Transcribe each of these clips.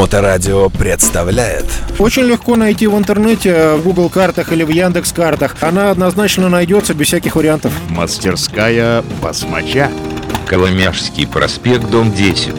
Моторадио представляет Очень легко найти в интернете, в Google картах или в Яндекс картах. Она однозначно найдется без всяких вариантов. Мастерская басмача. Коломяжский проспект, дом 10.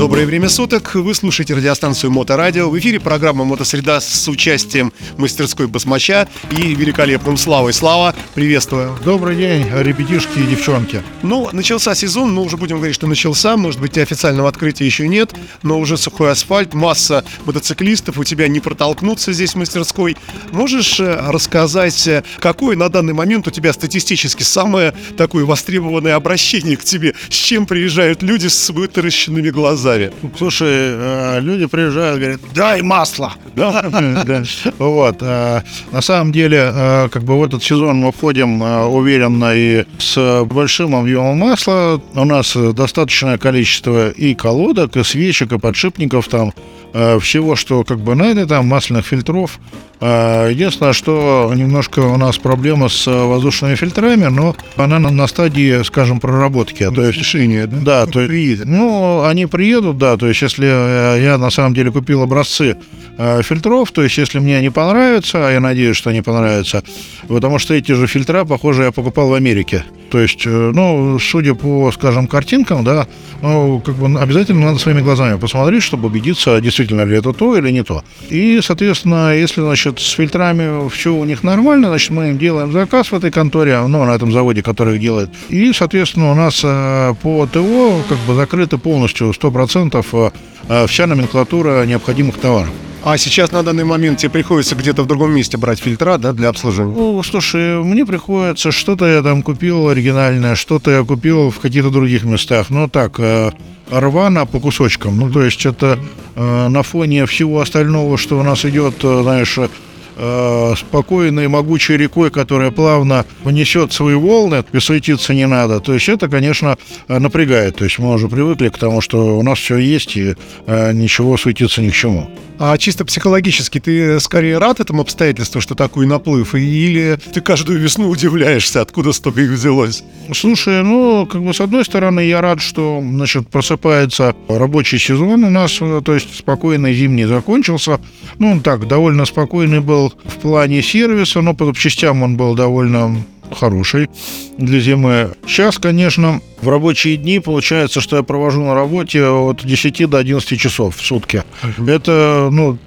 Доброе время суток. Вы слушаете радиостанцию Моторадио. В эфире программа Мотосреда с участием мастерской Басмача и великолепным Славой. Слава, приветствую. Добрый день, ребятишки и девчонки. Ну, начался сезон, мы уже будем говорить, что начался. Может быть, официального открытия еще нет, но уже сухой асфальт, масса мотоциклистов, у тебя не протолкнуться здесь в мастерской. Можешь э, рассказать, э, какое на данный момент у тебя статистически самое такое востребованное обращение к тебе? С чем приезжают люди с вытаращенными глазами? Слушай, э, люди приезжают, говорят, дай масло. Да. Вот. э, На самом деле, э, как бы в этот сезон мы входим уверенно и с большим объемом масла. У нас достаточное количество и колодок, и свечек, и подшипников там, всего, что как бы надо, там масляных фильтров. Единственное, что немножко у нас проблема с воздушными фильтрами, но она на, стадии, скажем, проработки. То есть Решение, да? да, то есть, ну, они приедут, да, то есть, если э, я на самом деле купил образцы э, фильтров, то есть, если мне не понравится, а я надеюсь, что не понравится, потому что эти же фильтра, похоже, я покупал в Америке. То есть, э, ну, судя по, скажем, картинкам, да, ну, как бы обязательно надо своими глазами посмотреть, чтобы убедиться, действительно ли это то или не то. И, соответственно, если, значит, с фильтрами все у них нормально, значит, мы им делаем заказ в этой конторе, ну, на этом заводе, который их делает. И, соответственно, у нас по ТО как бы закрыта полностью 100% э, э, вся номенклатура необходимых товаров. А сейчас на данный момент тебе приходится где-то в другом месте брать фильтра, да, для обслуживания? Ну, слушай, мне приходится, что-то я там купил оригинальное, что-то я купил в каких-то других местах. Ну, так, э, рвано по кусочкам. Ну, то есть это на фоне всего остального, что у нас идет, знаешь, э, спокойной, могучей рекой, которая плавно понесет свои волны, и суетиться не надо. То есть это, конечно, э, напрягает. То есть мы уже привыкли к тому, что у нас все есть, и э, ничего суетиться ни к чему. А чисто психологически ты скорее рад этому обстоятельству, что такой наплыв, или ты каждую весну удивляешься, откуда столько их взялось? Слушай, ну, как бы с одной стороны, я рад, что, значит, просыпается рабочий сезон у нас, э, то есть спокойный зимний закончился. Ну, он так, довольно спокойный был в плане сервиса, но по запчастям он был довольно хороший для зимы. Сейчас, конечно, в рабочие дни получается, что я провожу на работе от 10 до 11 часов в сутки. Это, ну,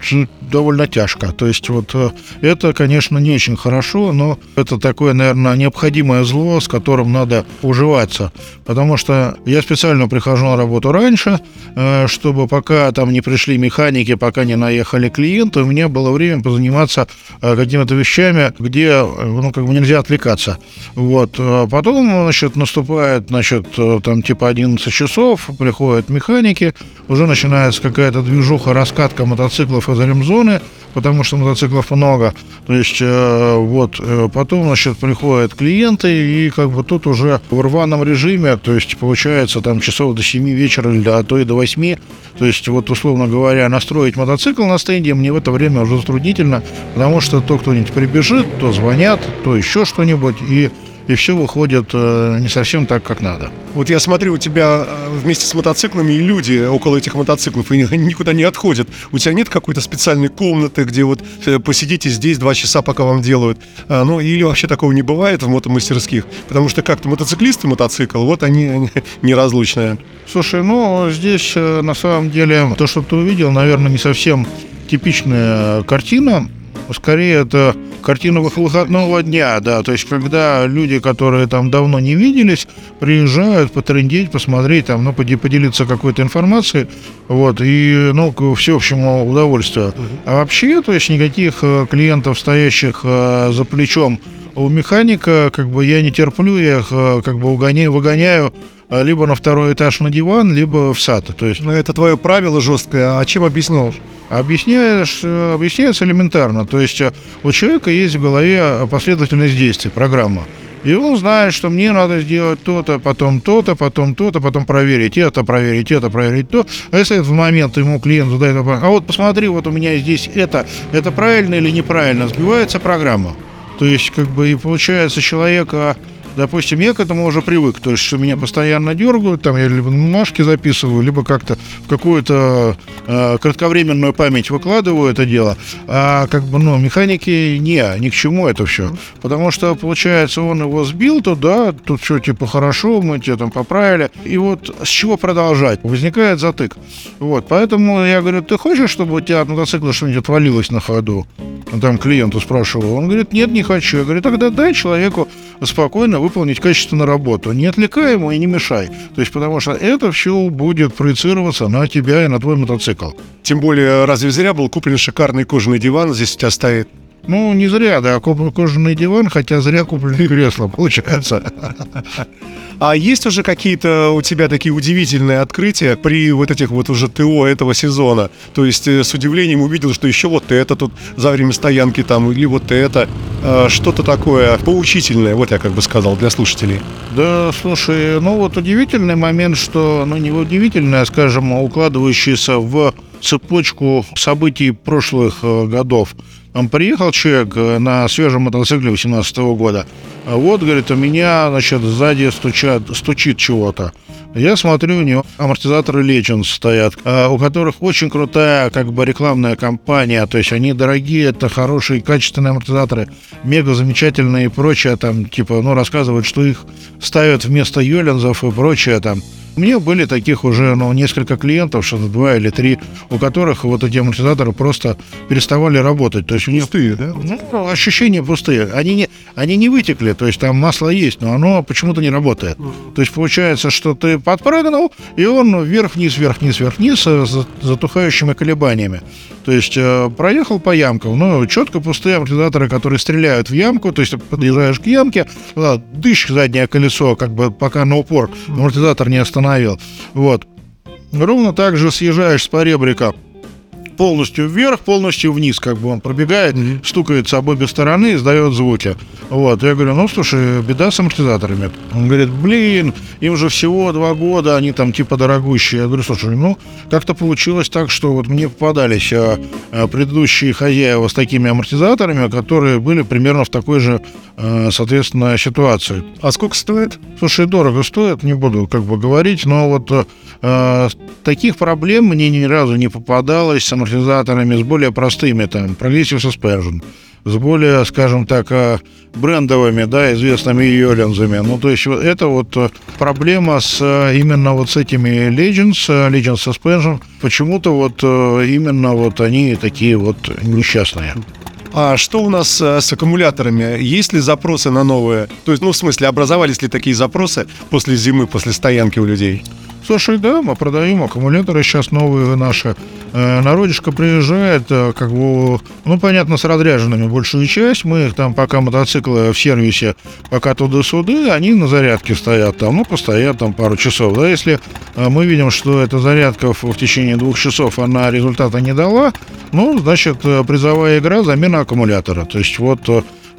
довольно тяжко. То есть вот э, это, конечно, не очень хорошо, но это такое, наверное, необходимое зло, с которым надо уживаться. Потому что я специально прихожу на работу раньше, э, чтобы пока там не пришли механики, пока не наехали клиенты, у меня было время позаниматься э, какими-то вещами, где, ну, как бы нельзя отвлекаться. Вот. А Потом, значит, наступает, значит, э, там типа 11 часов, приходят механики, уже начинается какая-то движуха, раскатка мотоциклов из ремзоны, потому что мотоциклов много. То есть, э, вот, э, потом, значит, приходят клиенты, и как бы тут уже в рваном режиме, то есть, получается, там часов до 7 вечера, или, а то и до 8, то есть, вот, условно говоря, настроить мотоцикл на стенде мне в это время уже затруднительно, потому что то кто-нибудь прибежит, то звонят, то еще что-нибудь, и и все выходит э, не совсем так, как надо. Вот я смотрю, у тебя э, вместе с мотоциклами и люди около этих мотоциклов, и они никуда не отходят. У тебя нет какой-то специальной комнаты, где вот э, посидите здесь два часа, пока вам делают? А, ну, или вообще такого не бывает в мотомастерских? Потому что как-то мотоциклист и мотоцикл, вот они, они неразлучные. Слушай, ну здесь на самом деле то, что ты увидел, наверное, не совсем типичная картина. Скорее, это картина выходного дня, да. То есть, когда люди, которые там давно не виделись, приезжают потрындеть, посмотреть, там, ну, поделиться какой-то информацией, вот, и, ну, к всеобщему удовольствию. А вообще, то есть, никаких э, клиентов, стоящих э, за плечом у механика, как бы, я не терплю, я их, э, как бы, угоняю, выгоняю э, либо на второй этаж на диван, либо в сад. То есть Ну, это твое правило жесткое, а чем объяснил? Объясняешь, э, объясняется элементарно. То есть у человека есть в голове последовательность действий, программа. И он знает, что мне надо сделать то-то, потом то-то, потом то-то, потом проверить это, проверить это, проверить то. А если в момент ему клиент задает вопрос, а вот посмотри, вот у меня здесь это, это правильно или неправильно, сбивается программа. То есть, как бы, и получается, человек а, допустим, я к этому уже привык, то есть, что меня постоянно дергают, там я либо на бумажке записываю, либо как-то в какую-то э, кратковременную память выкладываю это дело, а как бы, ну, механики не, ни к чему это все, потому что, получается, он его сбил, то да, тут все типа хорошо, мы тебя там поправили, и вот с чего продолжать? Возникает затык. Вот, поэтому я говорю, ты хочешь, чтобы у тебя от мотоцикла что-нибудь отвалилось на ходу? Там клиенту спрашивал, он говорит, нет, не хочу. Я говорю, тогда дай человеку спокойно выполнить качественную работу. Не отвлекай ему и не мешай. То есть, потому что это все будет проецироваться на тебя и на твой мотоцикл. Тем более, разве зря был куплен шикарный кожаный диван, здесь у тебя стоит? Ну, не зря, да, кожаный диван, хотя зря куплены кресло, получается. А есть уже какие-то у тебя такие удивительные открытия при вот этих вот уже ТО этого сезона? То есть э, с удивлением увидел, что еще вот это тут за время стоянки там, или вот это, э, что-то такое поучительное, вот я как бы сказал, для слушателей. Да, слушай, ну вот удивительный момент, что, ну не удивительный, а, скажем, укладывающийся в цепочку событий прошлых э, годов. Он приехал человек э, на свежем мотоцикле 18 года. А Вот, говорит, у меня, значит, сзади стучат, стучит чего-то. Я смотрю, у него амортизаторы Legends стоят, а, у которых очень крутая как бы рекламная кампания, то есть они дорогие, это хорошие, качественные амортизаторы, мега замечательные и прочее, там, типа, ну, рассказывают, что их ставят вместо Йолензов и прочее, там. У меня были таких уже, ну, несколько клиентов, что-то два или три, у которых вот эти амортизаторы просто переставали работать. То есть у них... Пустые, да? Ну, ощущения пустые. Они не, они не вытекли, то есть там масло есть, но оно почему-то не работает. То есть получается, что ты подпрыгнул, и он вверх-вниз, вверх-вниз, вверх-вниз с затухающими колебаниями. То есть э, проехал по ямкам, ну, четко пустые амортизаторы, которые стреляют в ямку, то есть подъезжаешь к ямке, да, дышь заднее колесо, как бы пока на упор амортизатор не остановил. Вот. Ровно так же съезжаешь с поребрика полностью вверх, полностью вниз, как бы он пробегает, стукается об обе стороны, издает звуки. Вот, я говорю, ну, слушай, беда с амортизаторами. Он говорит, блин, им же всего два года, они там типа дорогущие. Я говорю, слушай, ну, как-то получилось так, что вот мне попадались а, а, предыдущие хозяева с такими амортизаторами, которые были примерно в такой же, а, соответственно, ситуации. А сколько стоит? Слушай, дорого стоит, не буду как бы говорить, но вот э, таких проблем мне ни разу не попадалось амортизаторами, с более простыми, там, Progressive Suspension, с более, скажем так, э, брендовыми, да, известными йолинзами. Ну, то есть это вот э, проблема с э, именно вот с этими Legends, Legends Suspension. Почему-то вот именно вот они такие вот несчастные. А что у нас с аккумуляторами? Есть ли запросы на новые? То есть, ну, в смысле, образовались ли такие запросы после зимы, после стоянки у людей? Слушай, да, мы продаем аккумуляторы сейчас новые наши. Э, Народишко приезжает, э, как бы, ну, понятно, с разряженными большую часть. Мы их там, пока мотоциклы в сервисе, пока туда-сюда, они на зарядке стоят там, ну, постоят там пару часов. Да, если э, мы видим, что эта зарядка в, течение двух часов, она результата не дала, ну, значит, э, призовая игра замена аккумулятора. То есть вот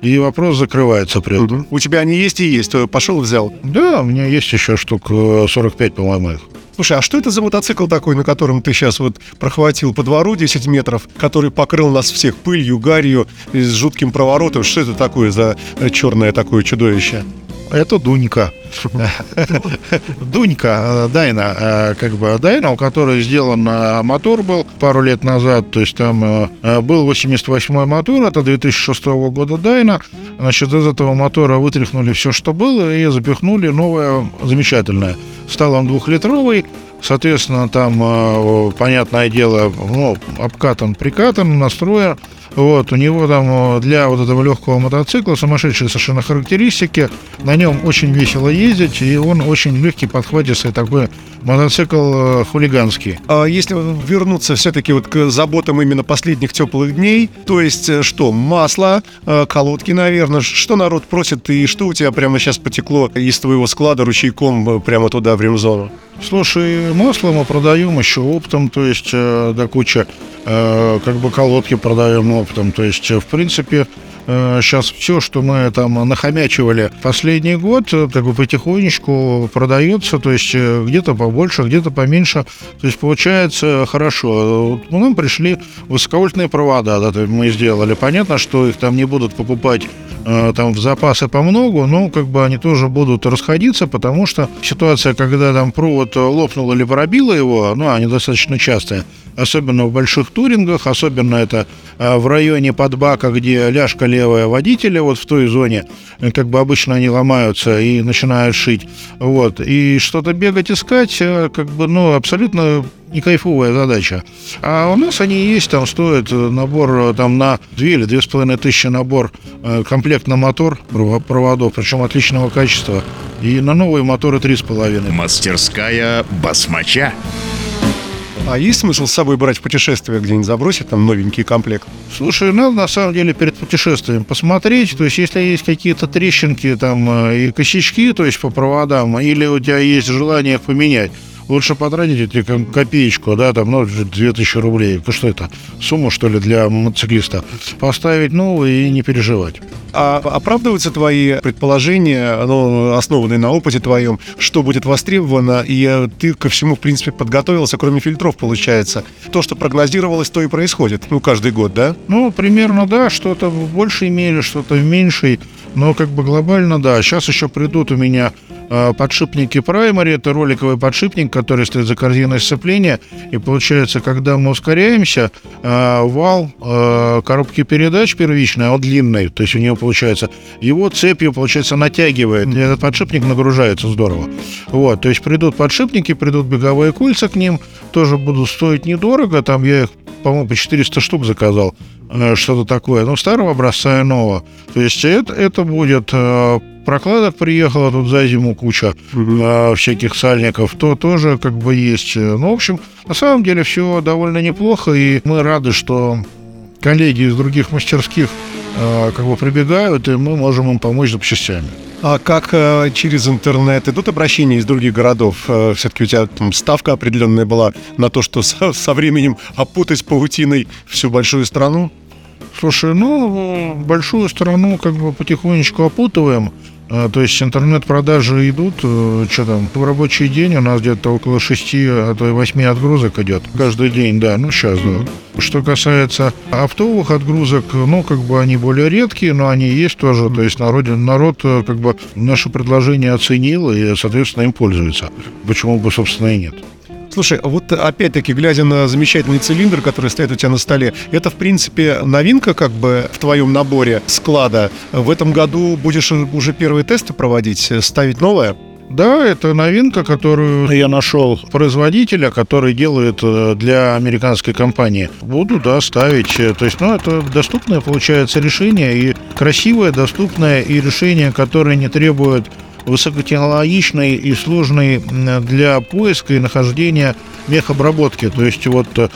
и вопрос закрывается при этом. У тебя они есть и есть. э, Пошел взял. Да, у меня есть еще штук э, 45, по-моему, их. Слушай, а что это за мотоцикл такой, на котором ты сейчас вот прохватил по двору 10 метров, который покрыл нас всех пылью, гарью и с жутким проворотом? Что это такое за э, черное такое чудовище? Это Дунька. Дунька, э, Дайна, э, как бы Дайна, у которой сделан э, мотор был пару лет назад, то есть там был 88-й мотор, это 2006 года Дайна, значит, из этого мотора вытряхнули все, что было, и запихнули новое, замечательное. Стал он двухлитровый, соответственно, там, э, понятное дело, ну, обкатан, прикатан, настроен, вот, у него там для вот этого легкого мотоцикла сумасшедшие совершенно характеристики. На нем очень весело ездить, и он очень легкий, подхватистый такой мотоцикл э, хулиганский. А если вернуться все-таки вот к заботам именно последних теплых дней, то есть э, что, масло, колодки, наверное, что народ просит и что у тебя прямо сейчас потекло из твоего склада ручейком прямо туда в ремзону? Слушай, масло мы продаем еще оптом, то есть э, до куча, э, как бы колодки продаем оптом, то есть, э, в принципе, сейчас все, что мы там нахомячивали последний год, э, как бы потихонечку продается, то есть э, где-то побольше, где-то поменьше, то есть получается хорошо. Вот Нам пришли высоковольтные провода, да, мы сделали. Понятно, что их там не будут покупать э, там в запасы по многу, но как бы они тоже будут расходиться, потому что ситуация, когда там провод лопнул или пробило его, ну, они достаточно частые, особенно в больших турингах, особенно это э, в районе подбака, где ляжка левая водителя, вот в той зоне, э, как бы обычно они ломаются и начинают шить, вот, и что-то бегать искать, э, как бы, ну, абсолютно не кайфовая задача. А у нас они есть, там стоит набор там на 2 или 2,5 тысячи набор комплект на мотор проводов, причем отличного качества. И на новые моторы 3,5. Мастерская басмача. А есть смысл с собой брать в путешествие где-нибудь забросить там новенький комплект? Слушай, надо на самом деле перед путешествием посмотреть, то есть если есть какие-то трещинки там э, и косячки, то есть по проводам, или у тебя есть желание их поменять, лучше потратить эти копеечку, да, там, ну, 2000 рублей. Ну, что это? Сумма, что ли, для мотоциклиста? Поставить новый и не переживать. А оправдываются твои предположения, ну, основанные на опыте твоем, что будет востребовано, и э, ты ко всему, в принципе, подготовился, кроме фильтров, получается. То, что прогнозировалось, то и происходит, ну, каждый год, да? Ну, примерно, да, что-то в большей мере, что-то в меньшей, но как бы глобально, да. Сейчас еще придут у меня Э, подшипники Primary. Это роликовый подшипник, который стоит за корзиной сцепления. И получается, когда мы ускоряемся, э, вал э, коробки передач первичной, он длинный, то есть у него получается, его цепью, получается, натягивает. И этот подшипник нагружается здорово. Вот, то есть придут подшипники, придут беговые кольца к ним, тоже будут стоить недорого. Там я их, по-моему, по 400 штук заказал что-то такое, ну, старого образца и нового. То есть это, это будет прокладок приехала тут за зиму куча угу. всяких сальников, то тоже как бы есть. Ну, в общем, на самом деле все довольно неплохо, и мы рады, что коллеги из других мастерских э, как бы прибегают, и мы можем им помочь запчастями. А как э, через интернет идут обращения из других городов? Э, все-таки у тебя там ставка определенная была на то, что со, со временем опутать паутиной всю большую страну? Слушай, ну, большую страну как бы потихонечку опутываем. А, то есть интернет-продажи идут, э, что там, в рабочий день у нас где-то около 6, а то и 8 отгрузок идет. Каждый день, да, ну сейчас, да. Что касается оптовых отгрузок, ну, как бы они более редкие, но они есть тоже. То есть народ, народ э, как бы наше предложение оценил и, соответственно, им пользуется. Почему бы, собственно, и нет. Слушай, а вот опять-таки, глядя на замечательный цилиндр, который стоит у тебя на столе, это, в принципе, новинка как бы в твоем наборе склада. В этом году будешь уже первые тесты проводить, ставить новое? Да, это новинка, которую я нашел производителя, который делает э, для американской компании. Буду, да, ставить. То есть, ну, это доступное, получается, решение, и красивое, доступное, и решение, которое не требует высокотехнологичной и сложной для поиска и нахождения мехобработки. То есть вот э,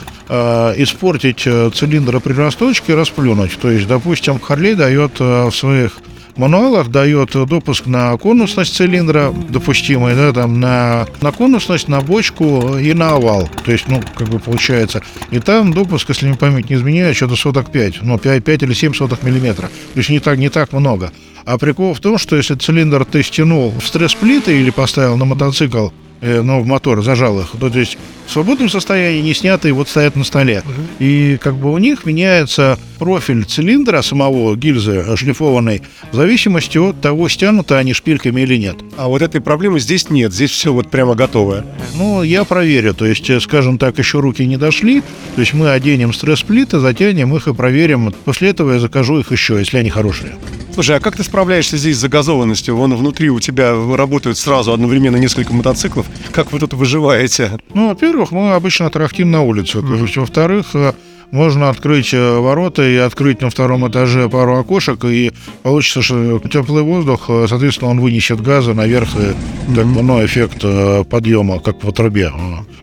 испортить э, цилиндр при расточке расплюнуть. То есть, допустим, Харлей дает э, в своих мануалах дает допуск на конусность цилиндра, допустимый, да, там, на, на конусность, на бочку и на овал. То есть, ну, как бы получается. И там допуск, если мне память не изменяет, что-то соток 5, ну, 5, 5 или 7 соток миллиметра. То есть не так, не так много. А прикол в том, что если цилиндр ты стянул в стресс-плиты или поставил на мотоцикл, э, ну, в мотор, зажал их, то, то есть в свободном состоянии, не снятые, вот стоят на столе. И как бы у них меняется профиль цилиндра самого, гильзы шлифованной, в зависимости от того, стянуты они шпильками или нет. А вот этой проблемы здесь нет, здесь все вот прямо готовое. Ну, я проверю, то есть, э, скажем так, еще руки не дошли, то есть мы оденем стресс-плиты, затянем их и проверим. После этого я закажу их еще, если они хорошие. Слушай, а как ты справляешься здесь с загазованностью? Вон внутри у тебя работают сразу одновременно несколько мотоциклов. Как вы тут выживаете? Ну, во-первых, мы обычно трахтим на улице. Mm-hmm. То есть, во-вторых, э, можно открыть э, ворота и открыть на втором этаже пару окошек, и получится, что теплый воздух, э, соответственно, он вынесет газы наверх, и mm-hmm. так, ну, эффект подъема, как по трубе,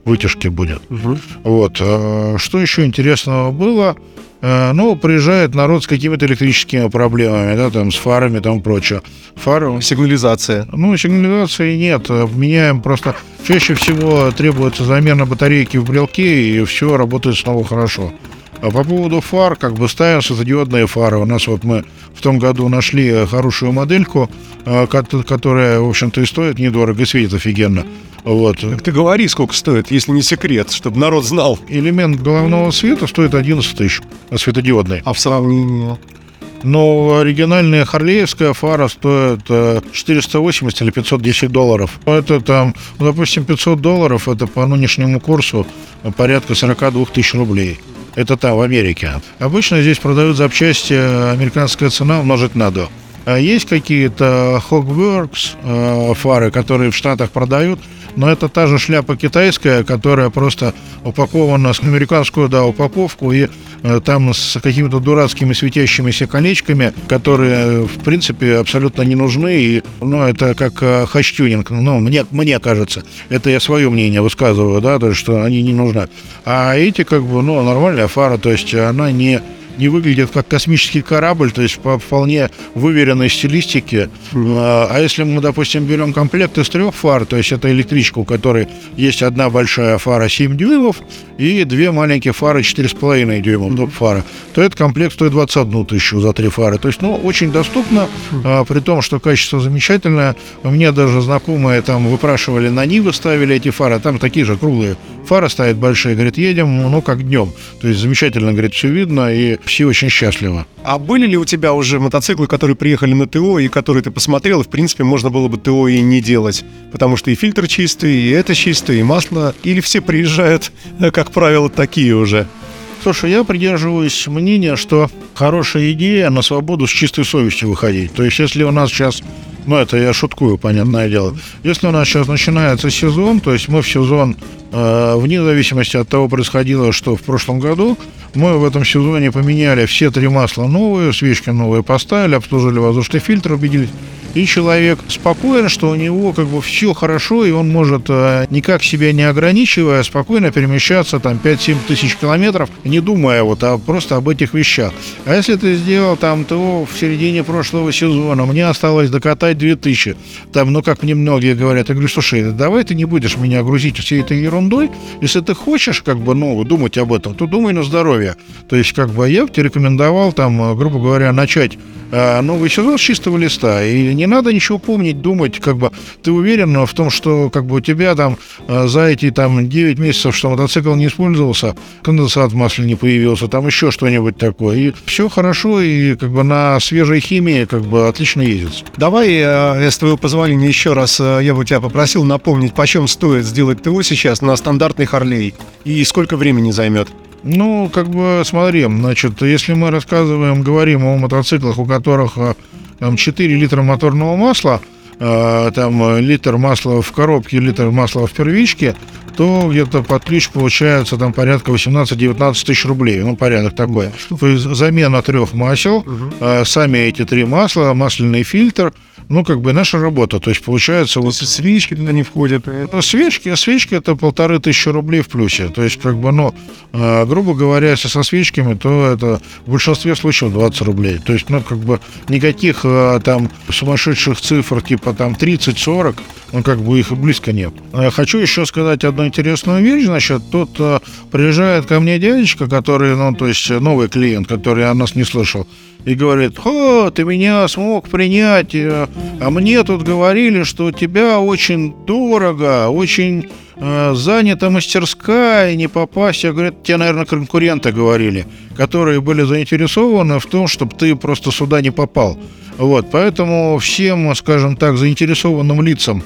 вытяжки будет. Вот. Что еще интересного было? Э, ну, приезжает народ с какими-то электрическими проблемами, да, там, с фарами, там, прочее. Фары... Сигнализация. Ну, сигнализации нет. Меняем просто... Чаще всего требуется замена батарейки в брелке, и все работает снова хорошо. А по поводу фар, как бы ставим светодиодные фары. У нас вот мы в том году нашли хорошую модельку, э, которая, в общем-то, и стоит недорого, и светит офигенно. Вот. Так ты говори, сколько стоит, если не секрет, чтобы народ знал. Элемент головного света стоит 11 тысяч, светодиодный. А в сравнении? но оригинальная Харлеевская фара стоит э, 480 или 510 долларов. Это там, ну, допустим, 500 долларов, это по нынешнему курсу порядка 42 тысяч рублей. Это там, в Америке. Обычно здесь продают запчасти, э, американская цена умножить на 2. А есть какие-то Hogworks э, фары, которые в Штатах продают, но это та же шляпа китайская, которая просто упакована с американскую, да, упаковку, и э, там с какими-то дурацкими светящимися колечками, которые, в принципе, абсолютно не нужны, и, ну, это как э, хачтюнинг, ну, мне, мне кажется, это я свое мнение высказываю, да, то что они не нужны. А эти, как бы, ну, нормальная фара, то есть, она не не выглядит как космический корабль, то есть по вполне выверенной стилистике. А а если мы, допустим, берем комплект из трех фар, то есть это электричка, у которой есть одна большая фара 7 дюймов и две маленькие фары 4,5 дюймов доп. фара, то этот комплект стоит 21 тысячу за три фары. То есть, ну, очень доступно, а, при том, что качество замечательное. У меня даже знакомые там выпрашивали на Нивы, ставили эти фары, там такие же круглые фары стоят большие, говорит, едем, ну, как днем. То есть замечательно, говорит, все видно, и все очень счастливы. А были ли у тебя уже мотоциклы, которые приехали на ТО и которые ты посмотрел, и в принципе можно было бы ТО и не делать? Потому что и фильтр чистый, и это чистый, и масло. Или все приезжают, э, как правило, такие уже? Слушай, я придерживаюсь мнения, что хорошая идея на свободу с чистой совестью выходить. То есть, если у нас сейчас, ну это я шуткую, понятное дело, если у нас сейчас начинается сезон, то есть мы в сезон, э, вне зависимости от того, происходило, что в прошлом году, мы в этом сезоне поменяли все три масла новые, свечки новые поставили, обслужили воздушный фильтр, убедились, и человек спокоен, что у него как бы все хорошо, и он может э, никак себя не ограничивая, спокойно перемещаться там 5-7 тысяч километров, не думая вот а просто об этих вещах. А если ты сделал там ТО в середине прошлого сезона, мне осталось докатать 2000, там, ну как мне многие говорят, я говорю, слушай, давай ты не будешь меня грузить всей этой ерундой, если ты хочешь как бы, ну, думать об этом, то думай на здоровье. То есть как бы я бы тебе рекомендовал там, э, грубо говоря, начать новый сезон с чистого листа, и не надо ничего помнить, думать, как бы ты уверен в том, что как бы у тебя там э, за эти там 9 месяцев, что мотоцикл не использовался, конденсат в масле не появился, там еще что-нибудь такое, и все хорошо, и как бы на свежей химии как бы отлично ездится. Давай, э, с твоего позволения, еще раз э, я бы тебя попросил напомнить, почем стоит сделать ТО сейчас на стандартный Харлей и сколько времени займет? Ну, как бы, смотри, значит, если мы рассказываем, говорим о мотоциклах, у которых э, там 4 литра моторного масла, э, там литр масла в коробке, литр масла в первичке, то где-то под ключ получается там порядка 18-19 тысяч рублей. Ну, порядок такой. То есть замена трех масел, э, сами эти три масла, масляный фильтр, ну, как бы наша работа. То есть получается вот... свечки туда не входят. Ну, свечки, свечки это полторы тысячи рублей в плюсе. То есть, как бы, ну, э, грубо говоря, если со свечками, то это в большинстве случаев 20 рублей. То есть, ну, как бы, никаких э, там сумасшедших цифр, типа там 30-40, ну, как бы их и близко нет. Э, Хочу еще сказать одну интересную вещь. Значит, тут приезжает ко мне дядечка, который, ну, то есть новый клиент, который о нас не слышал, и говорит, о, ты меня смог принять, э, а мне тут говорили, что у тебя очень дорого, очень э, занята мастерская, не попасть. Я говорю, тебе, наверное, конкуренты говорили, которые были заинтересованы в том, чтобы ты просто сюда не попал. Вот, поэтому всем, скажем так, заинтересованным лицам,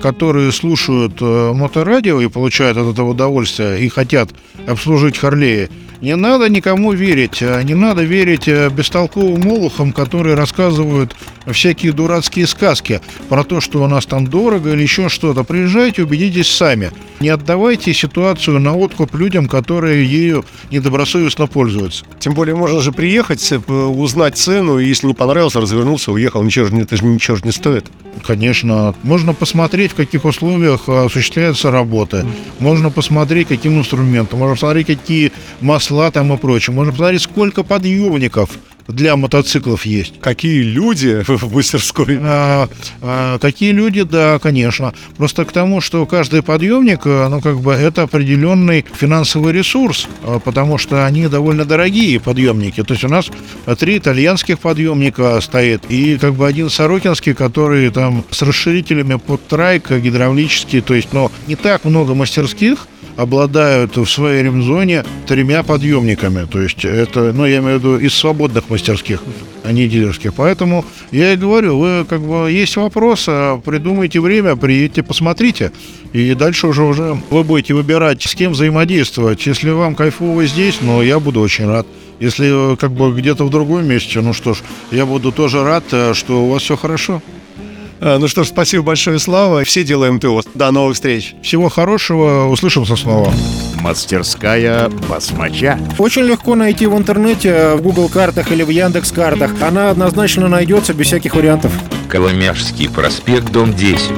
которые слушают э, моторадио и получают от этого удовольствие и хотят обслужить Харлеи, не надо никому верить, э, не надо верить э, бестолковым олухам, которые рассказывают всякие дурацкие сказки про то, что у нас там дорого или еще что-то. Приезжайте, убедитесь сами. Не отдавайте ситуацию на откуп людям, которые ею недобросовестно пользуются. Тем более можно же приехать, э, узнать цену, и если не понравился, развернулся, уехал. Ничего же, это же ничего же не стоит. Конечно, можно посмотреть, в каких условиях э, осуществляется работа. Можно посмотреть, каким инструментом. Можно посмотреть, какие масла там и прочее. Можно посмотреть, сколько подъемников для мотоциклов есть. Какие люди в мастерской. А, а, такие люди, да, конечно. Просто к тому, что каждый подъемник, э, ну, как бы, это определенный финансовый ресурс, э, потому что они довольно дорогие подъемники. То есть у нас три итальянских подъемника стоит и как бы один сорокинский, который там с расширителями под трайк гидравлический. То есть, но не так много мастерских, обладают в своей ремзоне тремя подъемниками. То есть это, ну, я имею в виду из свободных мастерских. а не дилерских. Поэтому я и говорю, вы как бы есть вопрос, а придумайте время, приедьте, посмотрите. И дальше уже уже вы будете выбирать, с кем взаимодействовать. Если вам кайфово здесь, ну, я буду очень рад. Если э, как бы где-то в другом месте, ну что ж, я буду тоже рад, э, что у вас все хорошо. А, Ну что ж, спасибо большое, Слава. Все делаем ТО. До новых встреч. Всего хорошего, услышимся снова. Мастерская басмача. Очень легко найти в интернете, в Google картах или в Яндекс картах. Она однозначно найдется без всяких вариантов. Коломяжский проспект, дом 10.